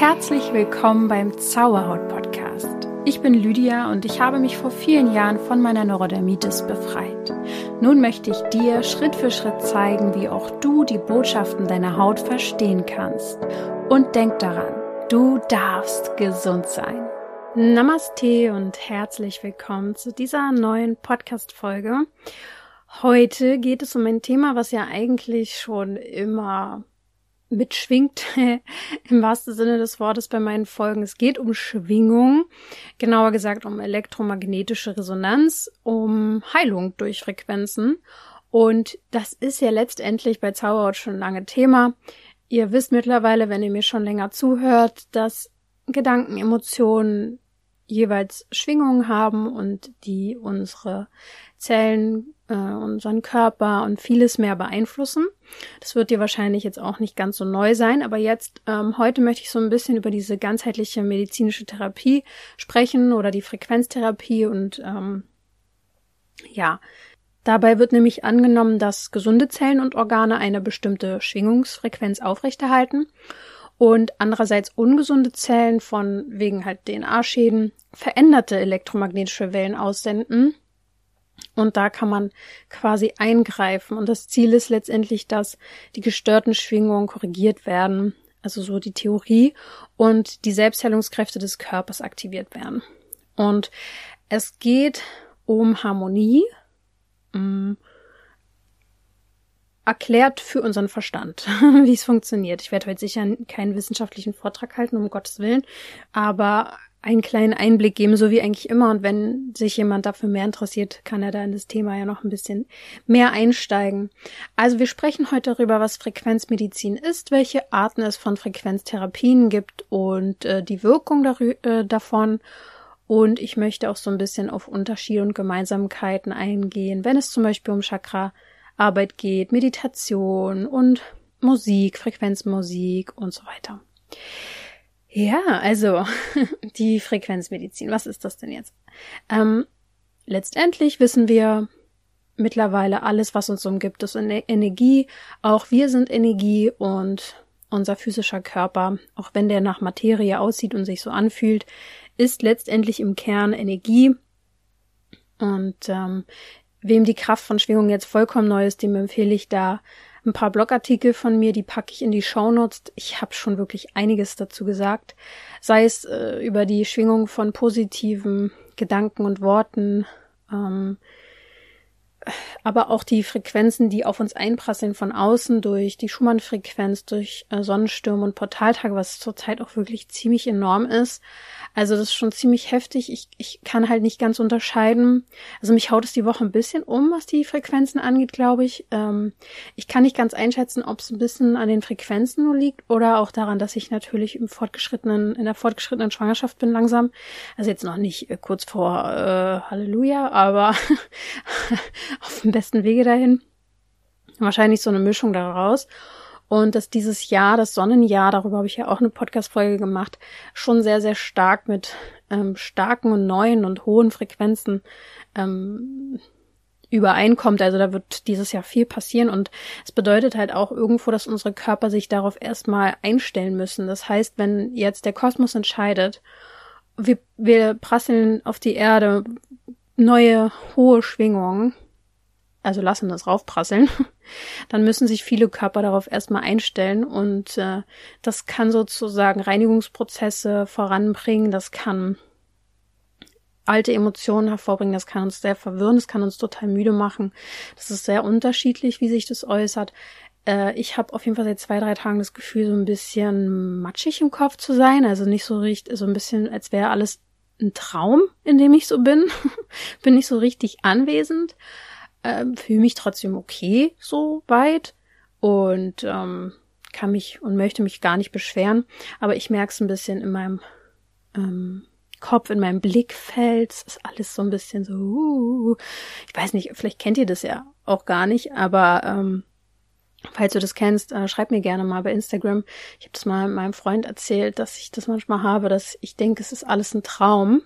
Herzlich willkommen beim Zauberhaut Podcast. Ich bin Lydia und ich habe mich vor vielen Jahren von meiner Neurodermitis befreit. Nun möchte ich dir Schritt für Schritt zeigen, wie auch du die Botschaften deiner Haut verstehen kannst. Und denk daran, du darfst gesund sein. Namaste und herzlich willkommen zu dieser neuen Podcast-Folge. Heute geht es um ein Thema, was ja eigentlich schon immer mitschwingt, im wahrsten Sinne des Wortes bei meinen Folgen. Es geht um Schwingung, genauer gesagt um elektromagnetische Resonanz, um Heilung durch Frequenzen. Und das ist ja letztendlich bei Zauberhaut schon lange Thema. Ihr wisst mittlerweile, wenn ihr mir schon länger zuhört, dass Gedanken, Emotionen jeweils Schwingungen haben und die unsere Zellen, äh, unseren Körper und vieles mehr beeinflussen. Das wird dir wahrscheinlich jetzt auch nicht ganz so neu sein, aber jetzt, ähm, heute möchte ich so ein bisschen über diese ganzheitliche medizinische Therapie sprechen oder die Frequenztherapie und ähm, ja, Dabei wird nämlich angenommen, dass gesunde Zellen und Organe eine bestimmte Schwingungsfrequenz aufrechterhalten und andererseits ungesunde Zellen von wegen halt DNA-Schäden veränderte elektromagnetische Wellen aussenden. Und da kann man quasi eingreifen. Und das Ziel ist letztendlich, dass die gestörten Schwingungen korrigiert werden. Also so die Theorie und die Selbstheilungskräfte des Körpers aktiviert werden. Und es geht um Harmonie, mm, erklärt für unseren Verstand, wie es funktioniert. Ich werde heute sicher keinen wissenschaftlichen Vortrag halten, um Gottes Willen, aber einen kleinen Einblick geben, so wie eigentlich immer. Und wenn sich jemand dafür mehr interessiert, kann er da in das Thema ja noch ein bisschen mehr einsteigen. Also wir sprechen heute darüber, was Frequenzmedizin ist, welche Arten es von Frequenztherapien gibt und äh, die Wirkung äh, davon. Und ich möchte auch so ein bisschen auf Unterschiede und Gemeinsamkeiten eingehen, wenn es zum Beispiel um Chakra Arbeit geht, Meditation und Musik, Frequenzmusik und so weiter. Ja, also die Frequenzmedizin, was ist das denn jetzt? Ähm, letztendlich wissen wir mittlerweile alles, was uns umgibt, ist Energie. Auch wir sind Energie und unser physischer Körper, auch wenn der nach Materie aussieht und sich so anfühlt, ist letztendlich im Kern Energie. Und ähm, Wem die Kraft von Schwingung jetzt vollkommen neu ist, dem empfehle ich da ein paar Blogartikel von mir, die packe ich in die Shownotes. Ich habe schon wirklich einiges dazu gesagt, sei es äh, über die Schwingung von positiven Gedanken und Worten, ähm, aber auch die Frequenzen, die auf uns einprasseln von außen durch die Schumann-Frequenz, durch äh, Sonnenstürme und Portaltage, was zurzeit auch wirklich ziemlich enorm ist. Also das ist schon ziemlich heftig. Ich, ich kann halt nicht ganz unterscheiden. Also mich haut es die Woche ein bisschen um, was die Frequenzen angeht, glaube ich. Ähm, ich kann nicht ganz einschätzen, ob es ein bisschen an den Frequenzen nur liegt oder auch daran, dass ich natürlich im fortgeschrittenen, in der fortgeschrittenen Schwangerschaft bin langsam. Also jetzt noch nicht äh, kurz vor äh, Halleluja, aber auf dem besten Wege dahin. Wahrscheinlich so eine Mischung daraus. Und dass dieses Jahr, das Sonnenjahr, darüber habe ich ja auch eine Podcast-Folge gemacht, schon sehr, sehr stark mit ähm, starken und neuen und hohen Frequenzen ähm, übereinkommt. Also da wird dieses Jahr viel passieren und es bedeutet halt auch irgendwo, dass unsere Körper sich darauf erstmal einstellen müssen. Das heißt, wenn jetzt der Kosmos entscheidet, wir, wir prasseln auf die Erde neue hohe Schwingungen, also lassen das raufprasseln, dann müssen sich viele Körper darauf erstmal einstellen und äh, das kann sozusagen Reinigungsprozesse voranbringen, das kann alte Emotionen hervorbringen, das kann uns sehr verwirren, das kann uns total müde machen. Das ist sehr unterschiedlich, wie sich das äußert. Äh, ich habe auf jeden Fall seit zwei, drei Tagen das Gefühl, so ein bisschen matschig im Kopf zu sein, also nicht so richtig, so ein bisschen, als wäre alles ein Traum, in dem ich so bin. bin nicht so richtig anwesend ähm, fühle mich trotzdem okay so weit und ähm, kann mich und möchte mich gar nicht beschweren, aber ich merke es ein bisschen in meinem ähm, Kopf, in meinem Blickfeld, es ist alles so ein bisschen so, uh, ich weiß nicht, vielleicht kennt ihr das ja auch gar nicht, aber ähm, Falls du das kennst, äh, schreib mir gerne mal bei Instagram. Ich habe das mal meinem Freund erzählt, dass ich das manchmal habe, dass ich denke, es ist alles ein Traum.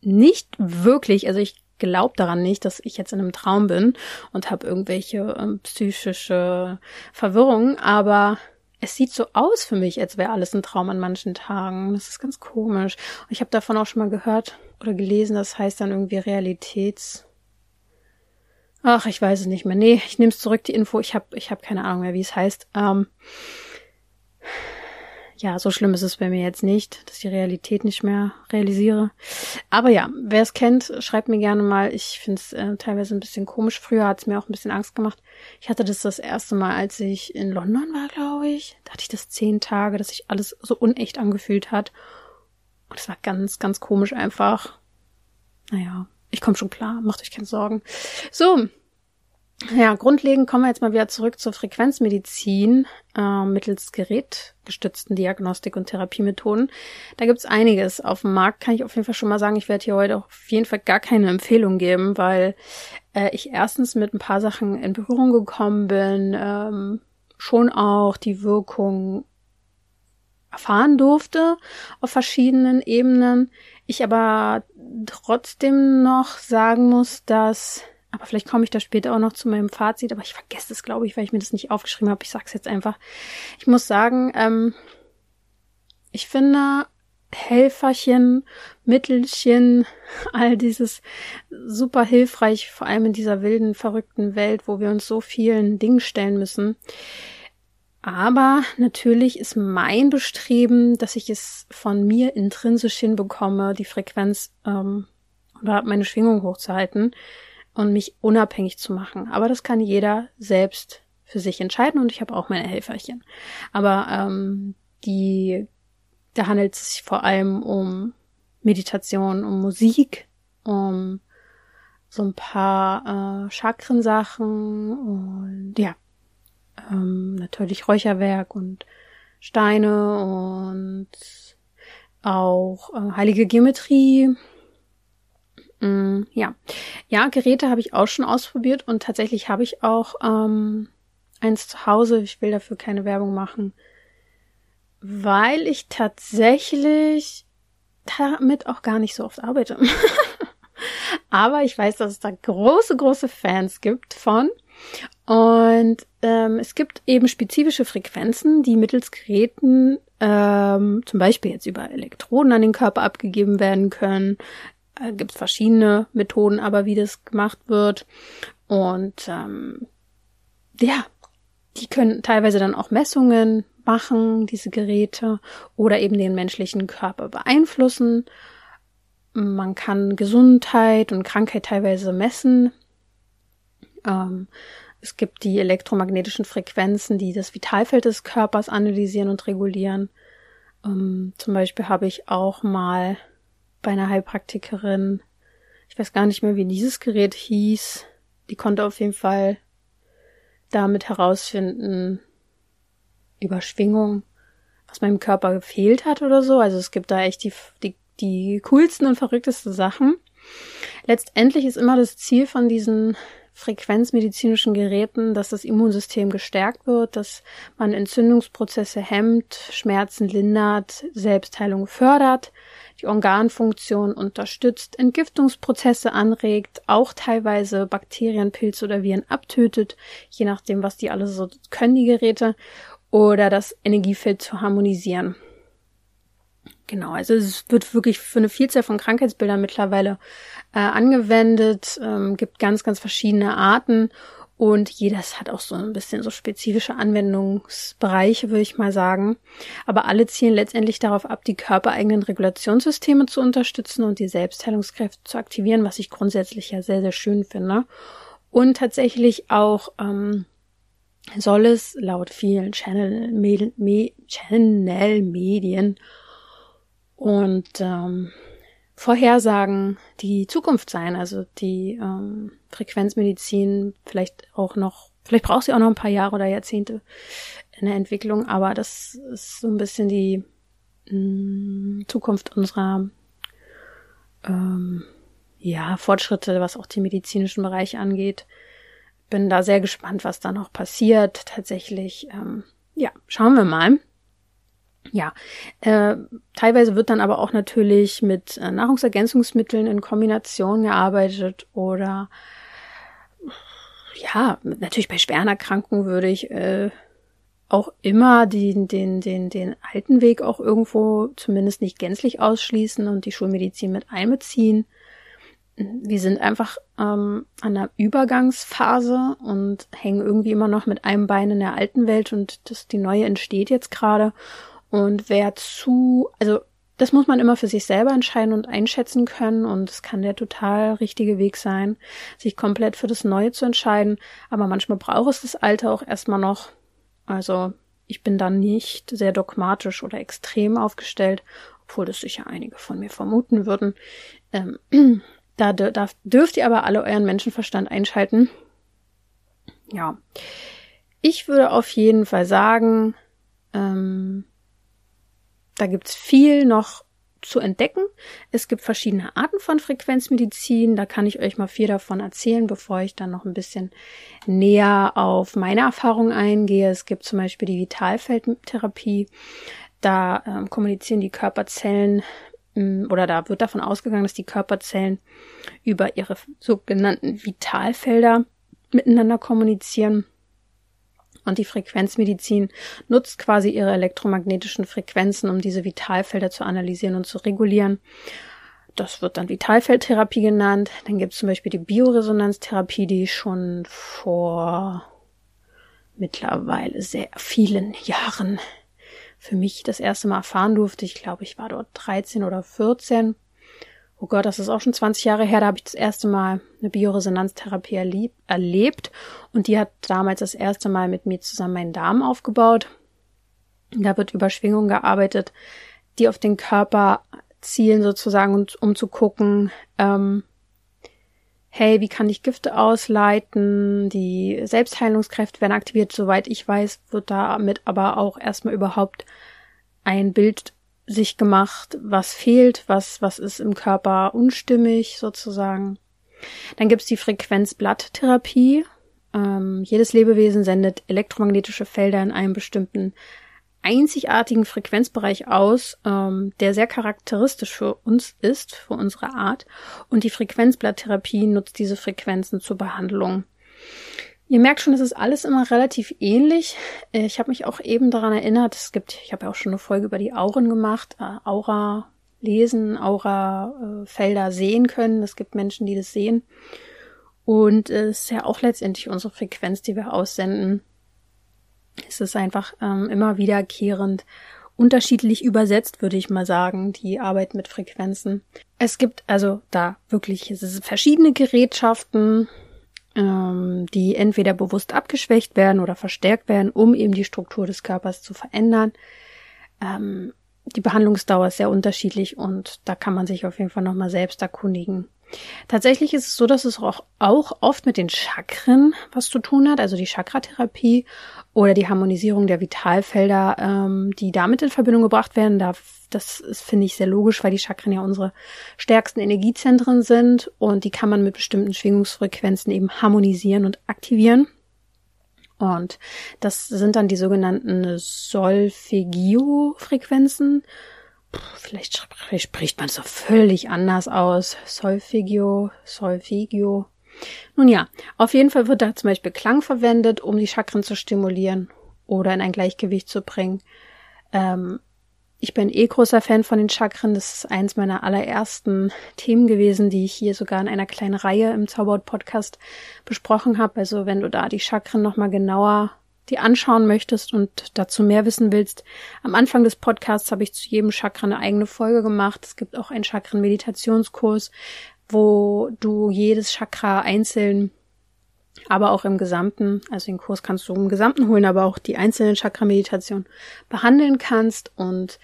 Nicht wirklich, also ich glaube daran nicht, dass ich jetzt in einem Traum bin und habe irgendwelche ähm, psychische Verwirrungen, aber es sieht so aus für mich, als wäre alles ein Traum an manchen Tagen. Das ist ganz komisch. Und ich habe davon auch schon mal gehört oder gelesen, das heißt dann irgendwie Realitäts. Ach, ich weiß es nicht mehr. Nee, ich nehme es zurück, die Info. Ich habe ich hab keine Ahnung mehr, wie es heißt. Ähm, ja, so schlimm ist es bei mir jetzt nicht, dass ich die Realität nicht mehr realisiere. Aber ja, wer es kennt, schreibt mir gerne mal. Ich finde es äh, teilweise ein bisschen komisch. Früher hat es mir auch ein bisschen Angst gemacht. Ich hatte das das erste Mal, als ich in London war, glaube ich. Da hatte ich das zehn Tage, dass sich alles so unecht angefühlt hat. Und es war ganz, ganz komisch einfach. Naja, ich komme schon klar, macht euch keine Sorgen. So, ja, grundlegend kommen wir jetzt mal wieder zurück zur Frequenzmedizin äh, mittels gerätgestützten Diagnostik und Therapiemethoden. Da gibt's einiges auf dem Markt, kann ich auf jeden Fall schon mal sagen. Ich werde hier heute auf jeden Fall gar keine Empfehlung geben, weil äh, ich erstens mit ein paar Sachen in Berührung gekommen bin, ähm, schon auch die Wirkung erfahren durfte auf verschiedenen Ebenen. Ich aber trotzdem noch sagen muss, dass aber vielleicht komme ich da später auch noch zu meinem Fazit, aber ich vergesse es, glaube ich, weil ich mir das nicht aufgeschrieben habe. Ich sag's jetzt einfach. Ich muss sagen, ähm, ich finde Helferchen, Mittelchen, all dieses super hilfreich, vor allem in dieser wilden, verrückten Welt, wo wir uns so vielen Dingen stellen müssen. Aber natürlich ist mein Bestreben, dass ich es von mir intrinsisch hinbekomme, die Frequenz ähm, oder meine Schwingung hochzuhalten und mich unabhängig zu machen. Aber das kann jeder selbst für sich entscheiden und ich habe auch meine Helferchen. Aber ähm, die, da handelt es sich vor allem um Meditation, um Musik, um so ein paar äh, Chakrensachen und ja, ähm, natürlich Räucherwerk und Steine und auch äh, heilige Geometrie Mm, ja, ja, Geräte habe ich auch schon ausprobiert und tatsächlich habe ich auch ähm, eins zu Hause. Ich will dafür keine Werbung machen, weil ich tatsächlich damit auch gar nicht so oft arbeite. Aber ich weiß, dass es da große, große Fans gibt von. Und ähm, es gibt eben spezifische Frequenzen, die mittels Geräten ähm, zum Beispiel jetzt über Elektroden an den Körper abgegeben werden können, äh, gibt es verschiedene Methoden, aber wie das gemacht wird. Und ähm, ja, die können teilweise dann auch Messungen machen, diese Geräte, oder eben den menschlichen Körper beeinflussen. Man kann Gesundheit und Krankheit teilweise messen. Ähm, es gibt die elektromagnetischen Frequenzen, die das Vitalfeld des Körpers analysieren und regulieren. Ähm, zum Beispiel habe ich auch mal bei einer Heilpraktikerin. Ich weiß gar nicht mehr, wie dieses Gerät hieß. Die konnte auf jeden Fall damit herausfinden, über Schwingung, was meinem Körper gefehlt hat oder so. Also es gibt da echt die, die, die coolsten und verrücktesten Sachen. Letztendlich ist immer das Ziel von diesen frequenzmedizinischen Geräten, dass das Immunsystem gestärkt wird, dass man Entzündungsprozesse hemmt, Schmerzen lindert, Selbstheilung fördert, die Organfunktion unterstützt, Entgiftungsprozesse anregt, auch teilweise Bakterien, Pilze oder Viren abtötet, je nachdem, was die alle so können, die Geräte, oder das Energiefeld zu harmonisieren. Genau, also es wird wirklich für eine Vielzahl von Krankheitsbildern mittlerweile äh, angewendet, ähm, gibt ganz, ganz verschiedene Arten und jedes hat auch so ein bisschen so spezifische Anwendungsbereiche, würde ich mal sagen. Aber alle zielen letztendlich darauf ab, die körpereigenen Regulationssysteme zu unterstützen und die Selbstheilungskräfte zu aktivieren, was ich grundsätzlich ja sehr, sehr schön finde. Und tatsächlich auch ähm, soll es laut vielen Channel, Me Channel und ähm, Vorhersagen die Zukunft sein, also die ähm, Frequenzmedizin vielleicht auch noch, vielleicht braucht sie auch noch ein paar Jahre oder Jahrzehnte in der Entwicklung, aber das ist so ein bisschen die mh, mm, Zukunft unserer ähm, ja, Fortschritte, was auch die medizinischen Bereiche angeht. Bin da sehr gespannt, was da noch passiert. Tatsächlich, ähm, ja, schauen wir mal. Ja, äh, teilweise wird dann aber auch natürlich mit äh, Nahrungsergänzungsmitteln in Kombination gearbeitet oder ja, natürlich bei schweren Erkrankungen würde ich äh, auch immer den, den, den, den alten Weg auch irgendwo zumindest nicht gänzlich ausschließen und die Schulmedizin mit einbeziehen. Wir sind einfach ähm, an einer Übergangsphase und hängen irgendwie immer noch mit einem Bein in der alten Welt und das, die neue entsteht jetzt gerade. Und wer zu, also das muss man immer für sich selber entscheiden und einschätzen können und es kann der total richtige Weg sein, sich komplett für das Neue zu entscheiden. Aber manchmal braucht es das Alte auch erstmal noch, also ich bin dann nicht sehr dogmatisch oder extrem aufgestellt, obwohl das sicher einige von mir vermuten würden. Ähm, da, da dürft ihr aber alle euren Menschenverstand einschalten. Ja. Ich würde auf jeden Fall sagen, ähm, da gibt's viel noch zu entdecken. Es gibt verschiedene Arten von Frequenzmedizin. Da kann ich euch mal vier davon erzählen, bevor ich dann noch ein bisschen näher auf meine Erfahrungen eingehe. Es gibt zum Beispiel die Vitalfeldtherapie. Da ähm, kommunizieren die Körperzellen ähm, oder da wird davon ausgegangen, dass die Körperzellen über ihre sogenannten Vitalfelder miteinander kommunizieren. Und die Frequenzmedizin nutzt quasi ihre elektromagnetischen Frequenzen, um diese Vitalfelder zu analysieren und zu regulieren. Das wird dann Vitalfeldtherapie genannt. Dann gibt es zum Beispiel die Bioresonanztherapie, die schon vor mittlerweile sehr vielen Jahren für mich das erste Mal erfahren durfte. Ich glaube, ich war dort 13 oder 14 oh Gott, das ist auch schon 20 Jahre her, da habe ich das erste Mal eine Bioresonanztherapie erleb erlebt und die hat damals das erste Mal mit mir zusammen meinen Darm aufgebaut. Da wird über Schwingungen gearbeitet, die auf den Körper zielen sozusagen, und, um zu gucken, ähm, hey, wie kann ich Gifte ausleiten? Die Selbstheilungskräfte werden aktiviert. Soweit ich weiß, wird damit aber auch erstmal überhaupt ein Bild sich gemacht, was fehlt, was, was ist im Körper unstimmig sozusagen. Dann gibt's die Frequenzblatttherapie. Ähm, jedes Lebewesen sendet elektromagnetische Felder in einem bestimmten einzigartigen Frequenzbereich aus, ähm, der sehr charakteristisch für uns ist, für unsere Art. Und die Frequenzblatttherapie nutzt diese Frequenzen zur Behandlung. Ihr merkt schon, es ist alles immer relativ ähnlich. Äh, ich habe mich auch eben daran erinnert, es gibt, ich habe ja auch schon eine Folge über die Auren gemacht, äh, Aura lesen, Aura äh, Felder sehen können. Es gibt Menschen, die das sehen. Und es ist ja auch letztendlich unsere Frequenz, die wir aussenden. Es ist einfach ähm, immer wiederkehrend unterschiedlich übersetzt, würde ich mal sagen, die Arbeit mit Frequenzen. Es gibt also da wirklich verschiedene Gerätschaften, ähm, die entweder bewusst abgeschwächt werden oder verstärkt werden, um eben die Struktur des Körpers zu verändern. Ähm, die Behandlungsdauer ist sehr unterschiedlich und da kann man sich auf jeden Fall nochmal selbst erkundigen. Tatsächlich ist es so, dass es auch, auch oft mit den Chakren was zu tun hat, also die Chakratherapie oder die Harmonisierung der Vitalfelder, ähm, die damit in Verbindung gebracht werden. Da, das ist, finde ich, sehr logisch, weil die Chakren ja unsere stärksten Energiezentren sind und die kann man mit bestimmten Schwingungsfrequenzen eben harmonisieren und aktivieren. Und das sind dann die sogenannten Solfeggio-Frequenzen vielleicht spricht man so völlig anders aus. Solfeggio, Solfeggio. Nun ja, auf jeden Fall wird da zum Beispiel Klang verwendet, um die Chakren zu stimulieren oder in ein Gleichgewicht zu bringen. Ähm, ich bin eh großer Fan von den Chakren. Das ist eins meiner allerersten Themen gewesen, die ich hier sogar in einer kleinen Reihe im Zauberhaut-Podcast besprochen habe. Also wenn du da die Chakren nochmal genauer die anschauen möchtest und dazu mehr wissen willst, am Anfang des Podcasts habe ich zu jedem Chakra eine eigene Folge gemacht. Es gibt auch einen Chakren-Meditationskurs, wo du jedes Chakra einzeln, aber auch im Gesamten, also den Kurs kannst du im Gesamten holen, aber auch die einzelnen Chakra-Meditation behandeln kannst und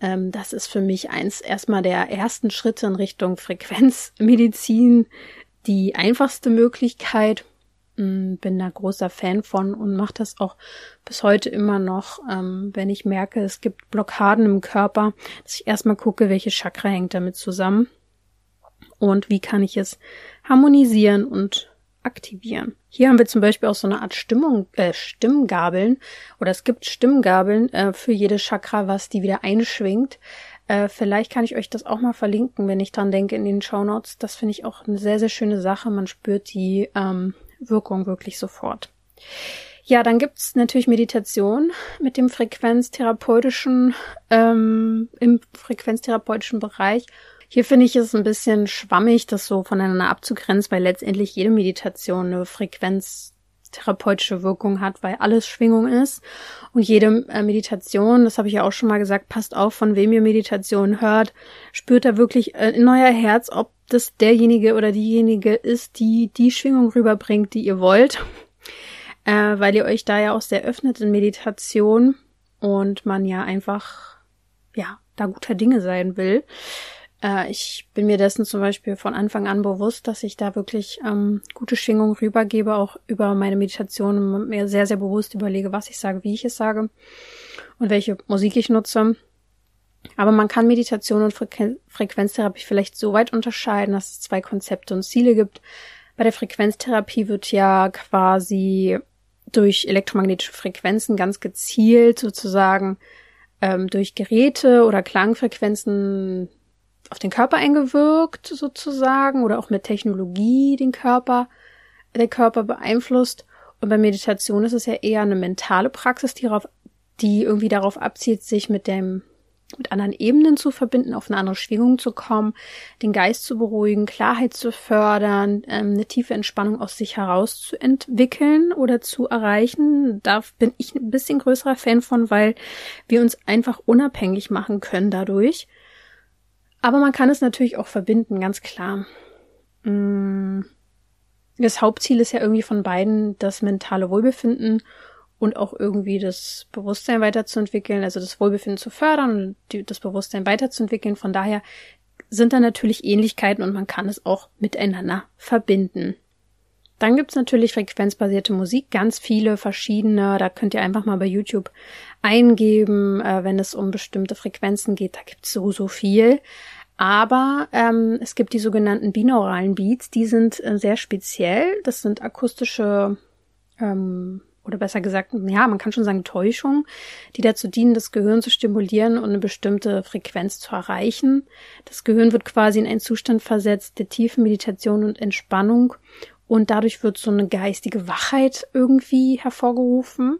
ähm, das ist für mich eins erstmal der ersten Schritte in Richtung Frequenzmedizin, die einfachste Möglichkeit bin da großer Fan von und mache das auch bis heute immer noch, ähm, wenn ich merke, es gibt Blockaden im Körper, dass ich erstmal gucke, welche Chakra hängt damit zusammen und wie kann ich es harmonisieren und aktivieren. Hier haben wir zum Beispiel auch so eine Art Stimmung, äh, Stimmgabeln oder es gibt Stimmgabeln äh, für jede Chakra, was die wieder einschwingt. Äh, vielleicht kann ich euch das auch mal verlinken, wenn ich dran denke in den Show Notes. Das finde ich auch eine sehr, sehr schöne Sache. Man spürt die ähm, Wirkung wirklich sofort. Ja, dann gibt's natürlich Meditation mit dem frequenztherapeutischen, ähm, im frequenztherapeutischen Bereich. Hier finde ich es ein bisschen schwammig, das so voneinander abzugrenzen, weil letztendlich jede Meditation eine frequenztherapeutische Wirkung hat, weil alles Schwingung ist. Und jede äh, Meditation, das habe ich ja auch schon mal gesagt, passt auf, von wem ihr Meditation hört, spürt da wirklich äh, in euer Herz, ob das derjenige oder diejenige ist, die die Schwingung rüberbringt, die ihr wollt äh, weil ihr euch da ja auch sehr öffnet in Meditation und man ja einfach, ja, da guter Dinge sein will. Äh, ich bin mir dessen zum Beispiel von Anfang an bewusst, dass ich da wirklich ähm, gute Schwingungen rübergebe, auch über meine Meditation und mir sehr, sehr bewusst überlege, was ich sage, wie ich es sage und welche Musik ich nutze. Aber man kann Meditation und Frequ Frequenztherapie vielleicht so weit unterscheiden, dass es zwei Konzepte und Ziele gibt. Bei der Frequenztherapie wird ja quasi durch elektromagnetische Frequenzen ganz gezielt sozusagen ähm, durch Geräte oder Klangfrequenzen auf den Körper eingewirkt sozusagen oder auch mit Technologie den Körper, der Körper beeinflusst. Und bei Meditation ist es ja eher eine mentale Praxis, die, darauf, die irgendwie darauf abzielt, sich mit dem mit anderen Ebenen zu verbinden, auf eine andere Schwingung zu kommen, den Geist zu beruhigen, Klarheit zu fördern, ähm, eine tiefe Entspannung aus sich heraus zu entwickeln oder zu erreichen. Da bin ich ein bisschen größerer Fan von, weil wir uns einfach unabhängig machen können dadurch. Aber man kann es natürlich auch verbinden, ganz klar. Mm. Das Hauptziel ist ja irgendwie von beiden das mentale Wohlbefinden und auch irgendwie das Bewusstsein weiterzuentwickeln, also das Wohlbefinden zu fördern und das Bewusstsein weiterzuentwickeln. Von daher sind da natürlich Ähnlichkeiten und man kann es auch miteinander verbinden. Dann gibt's natürlich frequenzbasierte Musik, ganz viele verschiedene. Da könnt ihr einfach mal bei YouTube eingeben, äh, wenn es um bestimmte Frequenzen geht. Da gibt's so, so viel. Aber ähm, es gibt die sogenannten binauralen Beats, die sind äh, sehr speziell. Das sind akustische ähm, oder besser gesagt, ja, man kann schon sagen Täuschung, die dazu dienen, das Gehirn zu stimulieren und eine bestimmte Frequenz zu erreichen. Das Gehirn wird quasi in einen Zustand versetzt der tiefen Meditation und Entspannung und dadurch wird so eine geistige Wachheit irgendwie hervorgerufen.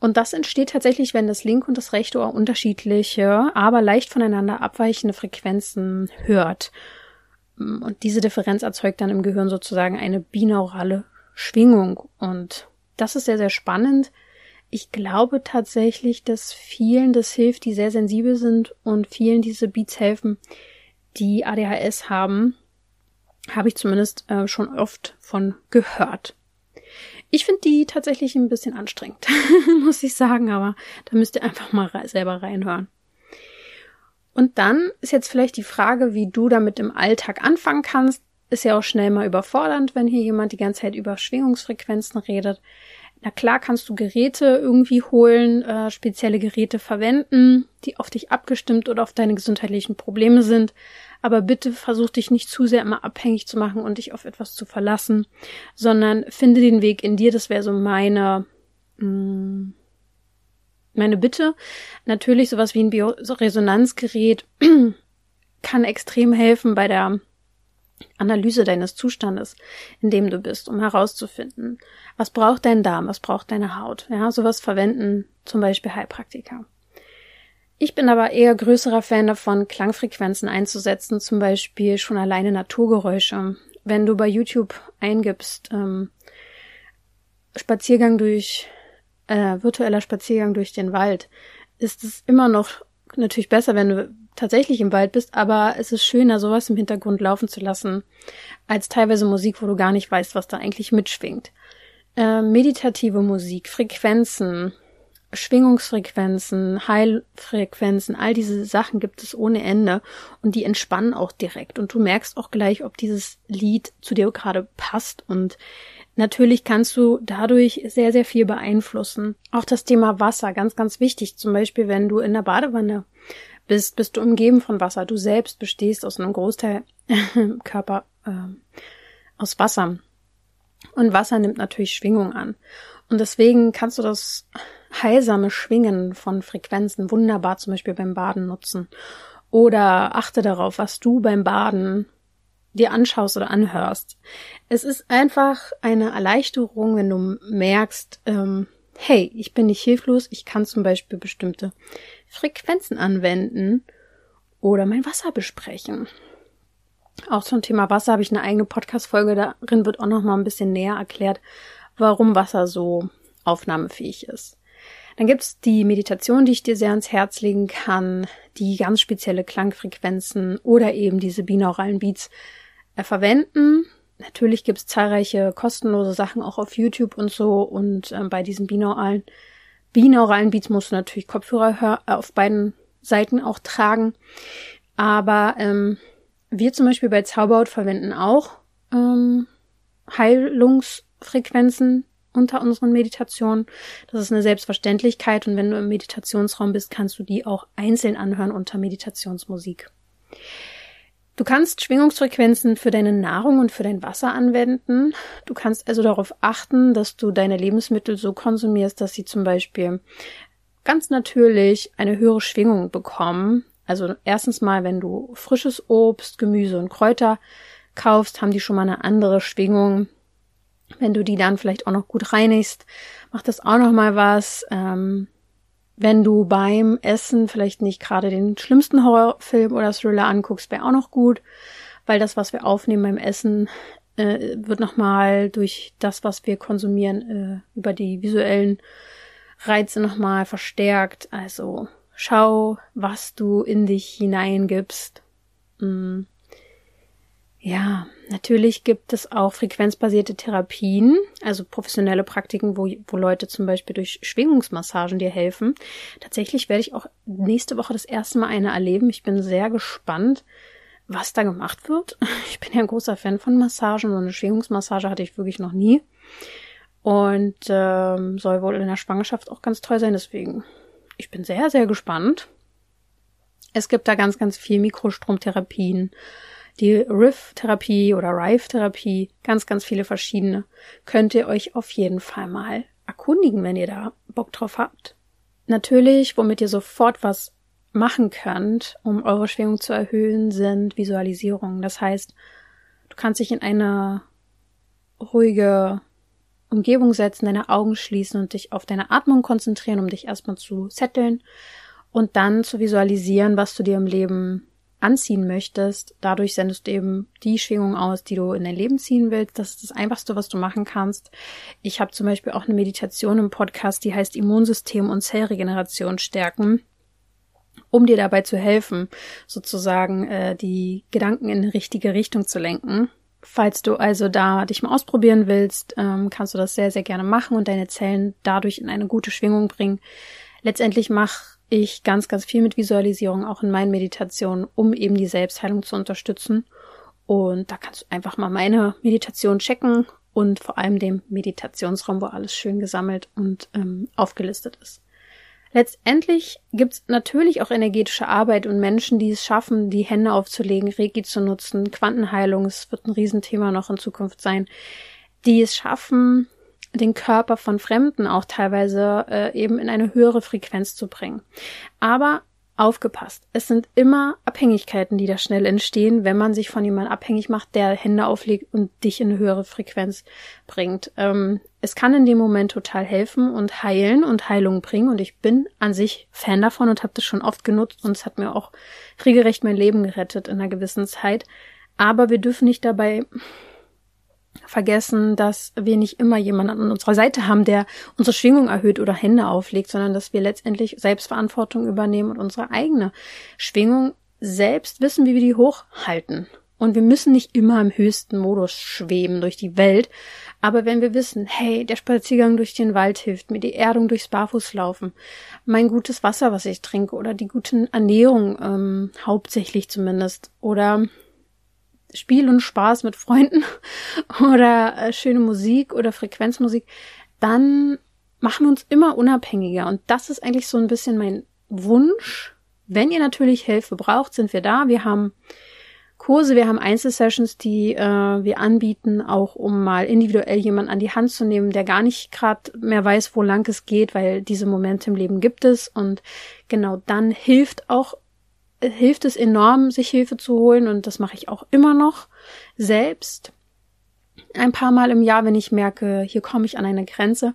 Und das entsteht tatsächlich, wenn das linke und das rechte Ohr unterschiedliche, aber leicht voneinander abweichende Frequenzen hört. Und diese Differenz erzeugt dann im Gehirn sozusagen eine binaurale Schwingung. Und das ist sehr, sehr spannend. Ich glaube tatsächlich, dass vielen das hilft, die sehr sensibel sind und vielen diese Beats helfen, die ADHS haben. Habe ich zumindest äh, schon oft von gehört. Ich finde die tatsächlich ein bisschen anstrengend, muss ich sagen, aber da müsst ihr einfach mal selber reinhören. Und dann ist jetzt vielleicht die Frage, wie du damit im Alltag anfangen kannst ist ja auch schnell mal überfordernd, wenn hier jemand die ganze Zeit über Schwingungsfrequenzen redet. Na klar kannst du Geräte irgendwie holen, äh, spezielle Geräte verwenden, die auf dich abgestimmt oder auf deine gesundheitlichen Probleme sind. Aber bitte versuch dich nicht zu sehr immer abhängig zu machen und dich auf etwas zu verlassen, sondern finde den Weg in dir. Das wäre so meine, mh, mm, meine Bitte. Natürlich sowas wie ein Bioresonanzgerät kann extrem helfen bei der Analyse deines Zustandes, in dem du bist, um herauszufinden, was braucht dein Darm, was braucht deine Haut. Ja, sowas verwenden zum Beispiel Heilpraktiker. Ich bin aber eher größerer Fan davon, Klangfrequenzen einzusetzen, zum Beispiel schon alleine Naturgeräusche. Wenn du bei YouTube eingibst, ähm, Spaziergang durch, äh, virtueller Spaziergang durch den Wald, ist es immer noch natürlich besser, wenn du tatsächlich im Wald bist, aber es ist schöner, sowas im Hintergrund laufen zu lassen, als teilweise Musik, wo du gar nicht weißt, was da eigentlich mitschwingt. Äh, meditative Musik, Frequenzen, Schwingungsfrequenzen, Heilfrequenzen, all diese Sachen gibt es ohne Ende und die entspannen auch direkt und du merkst auch gleich, ob dieses Lied zu dir gerade passt und natürlich kannst du dadurch sehr, sehr viel beeinflussen. Auch das Thema Wasser, ganz, ganz wichtig. Zum Beispiel, wenn du in der Badewanne bist, bist du umgeben von Wasser. Du selbst bestehst aus einem Großteil Körper äh, aus Wasser. Und Wasser nimmt natürlich Schwingung an. Und deswegen kannst du das heilsame Schwingen von Frequenzen wunderbar zum Beispiel beim Baden nutzen. Oder achte darauf, was du beim Baden dir anschaust oder anhörst. Es ist einfach eine Erleichterung, wenn du merkst, ähm, hey, ich bin nicht hilflos, ich kann zum Beispiel bestimmte Frequenzen anwenden oder mein Wasser besprechen. Auch zum Thema Wasser habe ich eine eigene Podcast-Folge, darin wird auch noch mal ein bisschen näher erklärt, warum Wasser so aufnahmefähig ist. Dann gibt's die Meditation, die ich dir sehr ans Herz legen kann, die ganz spezielle Klangfrequenzen oder eben diese binauralen Beats äh, verwenden. Natürlich gibt's zahlreiche kostenlose Sachen auch auf YouTube und so und äh, bei diesen binauralen binauralen Beats musst du natürlich Kopfhörer äh, auf beiden Seiten auch tragen. Aber ähm, wir zum Beispiel bei Zauberhaut verwenden auch ähm, Heilungsfrequenzen unter unseren Meditationen. Das ist eine Selbstverständlichkeit und wenn du im Meditationsraum bist, kannst du die auch einzeln anhören unter Meditationsmusik. Du kannst Schwingungsfrequenzen für deine Nahrung und für dein Wasser anwenden. Du kannst also darauf achten, dass du deine Lebensmittel so konsumierst, dass sie zum Beispiel ganz natürlich eine höhere Schwingung bekommen. Also erstens mal, wenn du frisches Obst, Gemüse und Kräuter kaufst, haben die schon mal eine andere Schwingung wenn du die dann vielleicht auch noch gut reinigst, macht das auch noch mal was. Ähm, wenn du beim Essen vielleicht nicht gerade den schlimmsten Horrorfilm oder Thriller anguckst, wäre auch noch gut, weil das, was wir aufnehmen beim Essen, äh, wird noch mal durch das, was wir konsumieren, äh, über die visuellen Reize noch mal verstärkt. Also schau, was du in dich hineingibst. Mm. Ja, natürlich gibt es auch frequenzbasierte Therapien, also professionelle Praktiken, wo, wo Leute zum Beispiel durch Schwingungsmassagen dir helfen. Tatsächlich werde ich auch nächste Woche das erste Mal eine erleben. Ich bin sehr gespannt, was da gemacht wird. Ich bin ja ein großer Fan von Massagen und eine Schwingungsmassage hatte ich wirklich noch nie. Und ähm, soll wohl in der Schwangerschaft auch ganz toll sein. Deswegen, ich bin sehr, sehr gespannt. Es gibt da ganz, ganz viel Mikrostromtherapien die Riff-Therapie oder Rife-Therapie, ganz, ganz viele verschiedene, könnt ihr euch auf jeden Fall mal erkundigen, wenn ihr da Bock drauf habt. Natürlich, womit ihr sofort was machen könnt, um eure Schwingung zu erhöhen, sind Visualisierungen. Das heißt, du kannst dich in eine ruhige Umgebung setzen, deine Augen schließen und dich auf deine Atmung konzentrieren, um dich erstmal zu setteln und dann zu visualisieren, was du dir im Leben anziehen möchtest. Dadurch sendest du eben die Schwingung aus, die du in dein Leben ziehen willst. Das ist das Einfachste, was du machen kannst. Ich habe zum Beispiel auch eine Meditation im Podcast, die heißt Immunsystem und Zellregeneration stärken um dir dabei zu helfen, sozusagen äh, die Gedanken in die richtige Richtung zu lenken. Falls du also da dich mal ausprobieren willst, ähm, kannst du das sehr, sehr gerne machen und deine Zellen dadurch in eine gute Schwingung bringen. Letztendlich mach ich ganz, ganz viel mit Visualisierung, auch in meinen Meditationen, um eben die Selbstheilung zu unterstützen. Und da kannst du einfach mal meine Meditation checken und vor allem dem Meditationsraum, wo alles schön gesammelt und ähm, aufgelistet ist. Letztendlich gibt's natürlich auch energetische Arbeit und Menschen, die es schaffen, die Hände aufzulegen, Reiki zu nutzen, Quantenheilung, es wird ein Riesenthema noch in Zukunft sein, die es schaffen, den Körper von Fremden auch teilweise äh, eben in eine höhere Frequenz zu bringen. Aber aufgepasst, es sind immer Abhängigkeiten, die da schnell entstehen, wenn man sich von jemandem abhängig macht, der Hände auflegt und dich in eine höhere Frequenz bringt. Ähm, es kann in dem Moment total helfen und heilen und Heilung bringen und ich bin an sich Fan davon und habe das schon oft genutzt und es hat mir auch regelrecht mein Leben gerettet in einer gewissen Zeit. Aber wir dürfen nicht dabei vergessen, dass wir nicht immer jemanden an unserer Seite haben, der unsere Schwingung erhöht oder Hände auflegt, sondern dass wir letztendlich Selbstverantwortung übernehmen und unsere eigene Schwingung selbst wissen, wie wir die hochhalten. Und wir müssen nicht immer im höchsten Modus schweben durch die Welt. Aber wenn wir wissen, hey, der Spaziergang durch den Wald hilft mir, die Erdung durchs Barfußlaufen, mein gutes Wasser, was ich trinke, oder die gute Ernährung, ähm, hauptsächlich zumindest, oder Spiel und Spaß mit Freunden oder äh, schöne Musik oder Frequenzmusik, dann machen wir uns immer unabhängiger. Und das ist eigentlich so ein bisschen mein Wunsch. Wenn ihr natürlich Hilfe braucht, sind wir da. Wir haben Kurse, wir haben Einzelsessions, die äh, wir anbieten, auch um mal individuell jemanden an die Hand zu nehmen, der gar nicht gerade mehr weiß, wo lang es geht, weil diese Momente im Leben gibt es. Und genau dann hilft auch hilft es enorm, sich Hilfe zu holen und das mache ich auch immer noch selbst. Ein paar Mal im Jahr, wenn ich merke, hier komme ich an eine Grenze.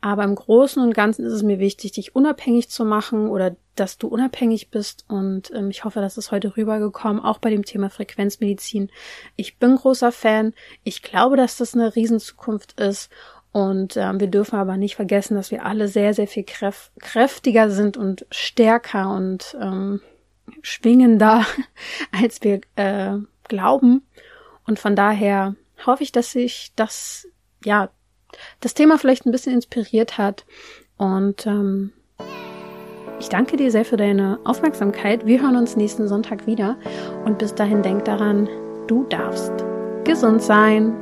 Aber im Großen und Ganzen ist es mir wichtig, dich unabhängig zu machen oder dass du unabhängig bist. Und ähm, ich hoffe, das ist heute rübergekommen, auch bei dem Thema Frequenzmedizin. Ich bin großer Fan. Ich glaube, dass das eine Riesenzukunft ist. Und ähm, wir dürfen aber nicht vergessen, dass wir alle sehr, sehr viel kräf kräftiger sind und stärker und ähm, schwingender, als wir äh, glauben. Und von daher hoffe ich, dass sich das, ja, das Thema vielleicht ein bisschen inspiriert hat. Und ähm, ich danke dir sehr für deine Aufmerksamkeit. Wir hören uns nächsten Sonntag wieder. Und bis dahin denk daran, du darfst gesund sein.